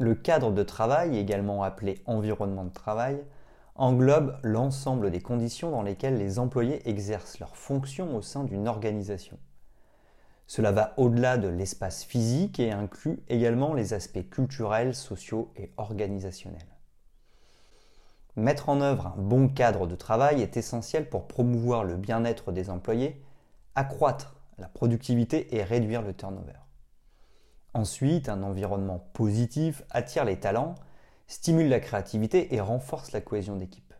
Le cadre de travail, également appelé environnement de travail, englobe l'ensemble des conditions dans lesquelles les employés exercent leurs fonctions au sein d'une organisation. Cela va au-delà de l'espace physique et inclut également les aspects culturels, sociaux et organisationnels. Mettre en œuvre un bon cadre de travail est essentiel pour promouvoir le bien-être des employés, accroître la productivité et réduire le turnover. Ensuite, un environnement positif attire les talents, stimule la créativité et renforce la cohésion d'équipe.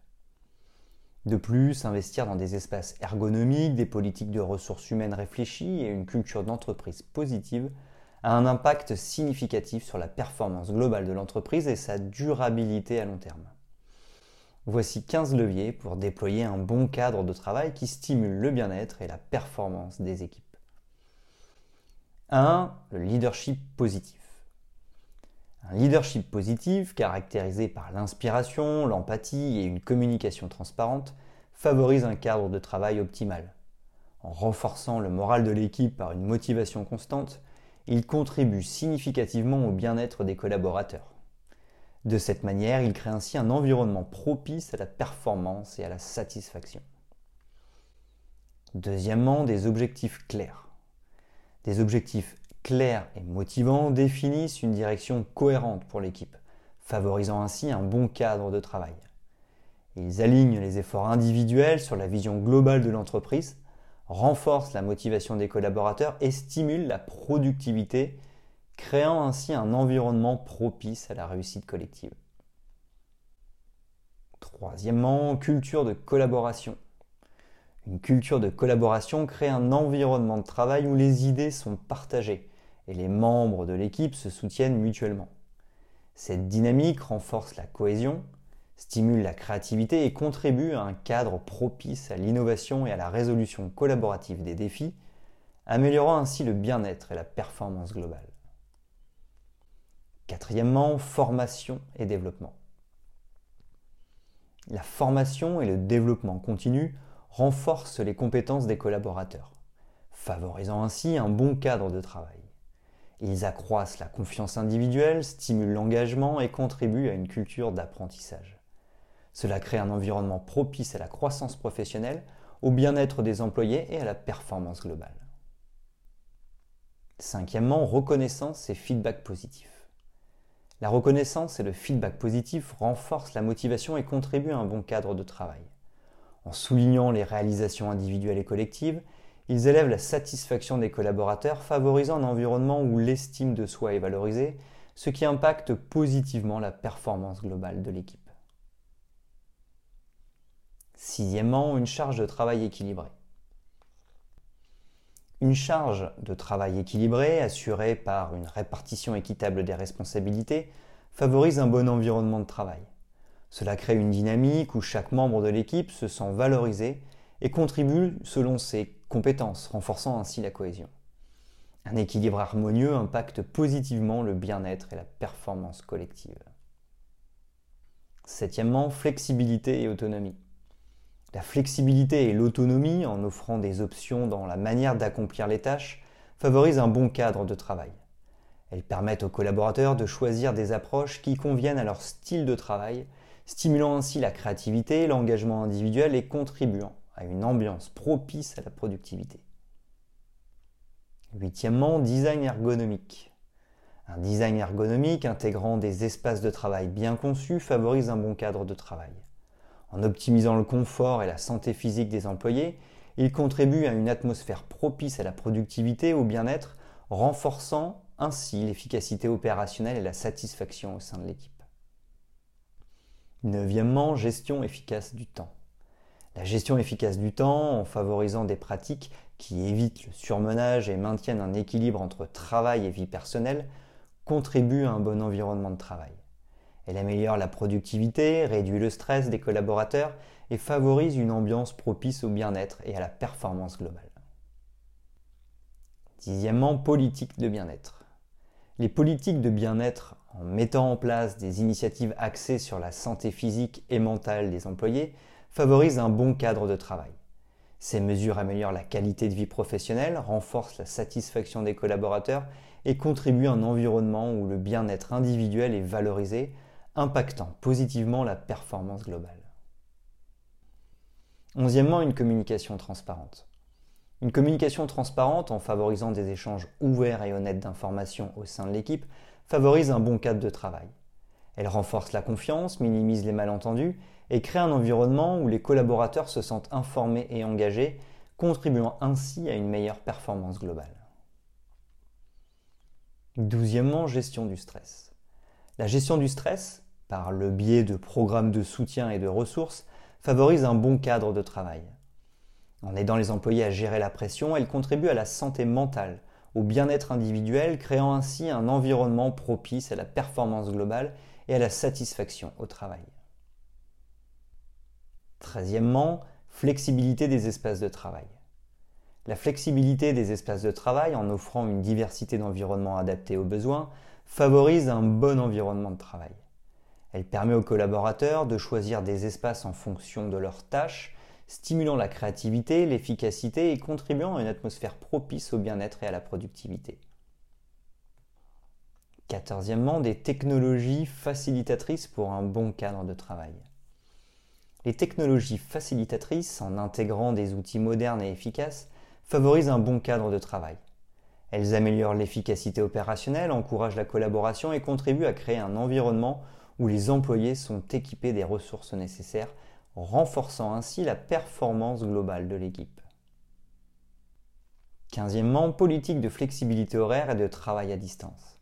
De plus, investir dans des espaces ergonomiques, des politiques de ressources humaines réfléchies et une culture d'entreprise positive a un impact significatif sur la performance globale de l'entreprise et sa durabilité à long terme. Voici 15 leviers pour déployer un bon cadre de travail qui stimule le bien-être et la performance des équipes. 1. Le leadership positif. Un leadership positif, caractérisé par l'inspiration, l'empathie et une communication transparente, favorise un cadre de travail optimal. En renforçant le moral de l'équipe par une motivation constante, il contribue significativement au bien-être des collaborateurs. De cette manière, il crée ainsi un environnement propice à la performance et à la satisfaction. Deuxièmement, des objectifs clairs. Des objectifs clairs et motivants définissent une direction cohérente pour l'équipe, favorisant ainsi un bon cadre de travail. Ils alignent les efforts individuels sur la vision globale de l'entreprise, renforcent la motivation des collaborateurs et stimulent la productivité, créant ainsi un environnement propice à la réussite collective. Troisièmement, culture de collaboration. Une culture de collaboration crée un environnement de travail où les idées sont partagées et les membres de l'équipe se soutiennent mutuellement. Cette dynamique renforce la cohésion, stimule la créativité et contribue à un cadre propice à l'innovation et à la résolution collaborative des défis, améliorant ainsi le bien-être et la performance globale. Quatrièmement, formation et développement. La formation et le développement continu renforce les compétences des collaborateurs, favorisant ainsi un bon cadre de travail. Ils accroissent la confiance individuelle, stimulent l'engagement et contribuent à une culture d'apprentissage. Cela crée un environnement propice à la croissance professionnelle, au bien-être des employés et à la performance globale. Cinquièmement, reconnaissance et feedback positif. La reconnaissance et le feedback positif renforcent la motivation et contribuent à un bon cadre de travail. En soulignant les réalisations individuelles et collectives, ils élèvent la satisfaction des collaborateurs, favorisant un environnement où l'estime de soi est valorisée, ce qui impacte positivement la performance globale de l'équipe. Sixièmement, une charge de travail équilibrée. Une charge de travail équilibrée, assurée par une répartition équitable des responsabilités, favorise un bon environnement de travail. Cela crée une dynamique où chaque membre de l'équipe se sent valorisé et contribue selon ses compétences, renforçant ainsi la cohésion. Un équilibre harmonieux impacte positivement le bien-être et la performance collective. Septièmement, flexibilité et autonomie. La flexibilité et l'autonomie, en offrant des options dans la manière d'accomplir les tâches, favorisent un bon cadre de travail. Elles permettent aux collaborateurs de choisir des approches qui conviennent à leur style de travail stimulant ainsi la créativité, l'engagement individuel et contribuant à une ambiance propice à la productivité. Huitièmement, design ergonomique. Un design ergonomique intégrant des espaces de travail bien conçus favorise un bon cadre de travail. En optimisant le confort et la santé physique des employés, il contribue à une atmosphère propice à la productivité et au bien-être, renforçant ainsi l'efficacité opérationnelle et la satisfaction au sein de l'équipe. Neuvièmement, gestion efficace du temps. La gestion efficace du temps, en favorisant des pratiques qui évitent le surmenage et maintiennent un équilibre entre travail et vie personnelle, contribuent à un bon environnement de travail. Elle améliore la productivité, réduit le stress des collaborateurs et favorise une ambiance propice au bien-être et à la performance globale. Dixièmement, politique de bien-être. Les politiques de bien-être, en mettant en place des initiatives axées sur la santé physique et mentale des employés, favorisent un bon cadre de travail. Ces mesures améliorent la qualité de vie professionnelle, renforcent la satisfaction des collaborateurs et contribuent à un environnement où le bien-être individuel est valorisé, impactant positivement la performance globale. Onzièmement, une communication transparente. Une communication transparente, en favorisant des échanges ouverts et honnêtes d'informations au sein de l'équipe, favorise un bon cadre de travail. Elle renforce la confiance, minimise les malentendus et crée un environnement où les collaborateurs se sentent informés et engagés, contribuant ainsi à une meilleure performance globale. Douzièmement, gestion du stress. La gestion du stress, par le biais de programmes de soutien et de ressources, favorise un bon cadre de travail. En aidant les employés à gérer la pression, elle contribue à la santé mentale, au bien-être individuel, créant ainsi un environnement propice à la performance globale et à la satisfaction au travail. Treizièmement, flexibilité des espaces de travail. La flexibilité des espaces de travail, en offrant une diversité d'environnements adaptés aux besoins, favorise un bon environnement de travail. Elle permet aux collaborateurs de choisir des espaces en fonction de leurs tâches, stimulant la créativité, l'efficacité et contribuant à une atmosphère propice au bien-être et à la productivité. Quatorzièmement, des technologies facilitatrices pour un bon cadre de travail. Les technologies facilitatrices, en intégrant des outils modernes et efficaces, favorisent un bon cadre de travail. Elles améliorent l'efficacité opérationnelle, encouragent la collaboration et contribuent à créer un environnement où les employés sont équipés des ressources nécessaires, renforçant ainsi la performance globale de l'équipe. Quinzièmement, politique de flexibilité horaire et de travail à distance.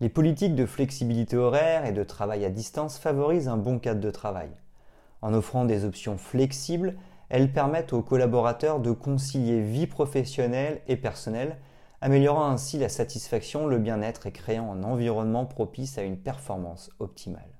Les politiques de flexibilité horaire et de travail à distance favorisent un bon cadre de travail. En offrant des options flexibles, elles permettent aux collaborateurs de concilier vie professionnelle et personnelle améliorant ainsi la satisfaction, le bien-être et créant un environnement propice à une performance optimale.